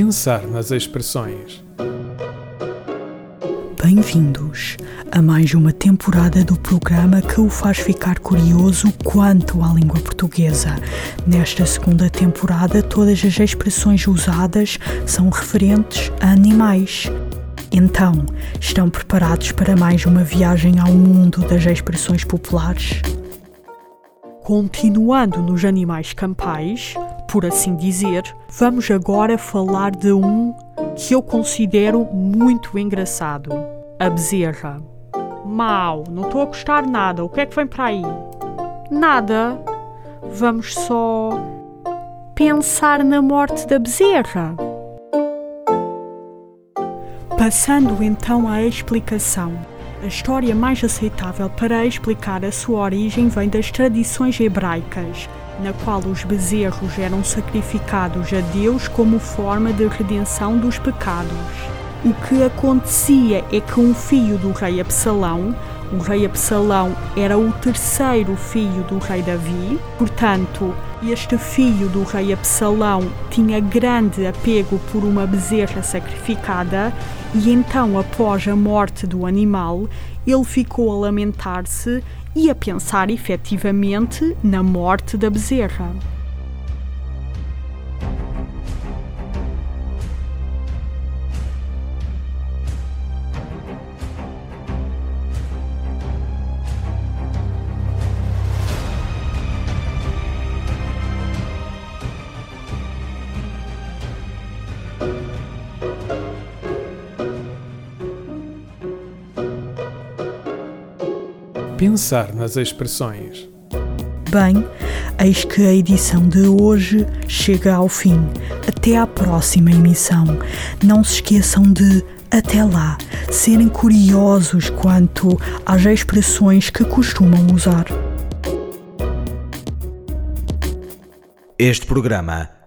Pensar nas expressões. Bem-vindos a mais uma temporada do programa que o faz ficar curioso quanto à língua portuguesa. Nesta segunda temporada, todas as expressões usadas são referentes a animais. Então, estão preparados para mais uma viagem ao mundo das expressões populares? Continuando nos animais campais, por assim dizer, vamos agora falar de um que eu considero muito engraçado: a bezerra. Mau, não estou a gostar nada. O que é que vem para aí? Nada. Vamos só pensar na morte da bezerra. Passando então à explicação. A história mais aceitável para explicar a sua origem vem das tradições hebraicas, na qual os bezerros eram sacrificados a Deus como forma de redenção dos pecados. O que acontecia é que um filho do rei Absalão, o rei Absalão era o terceiro filho do rei Davi, portanto, este filho do rei Absalão tinha grande apego por uma bezerra sacrificada e então, após a morte do animal, ele ficou a lamentar-se e a pensar efetivamente na morte da bezerra. Pensar nas expressões. Bem, eis que a edição de hoje chega ao fim. Até à próxima emissão. Não se esqueçam de, até lá, serem curiosos quanto às expressões que costumam usar. Este programa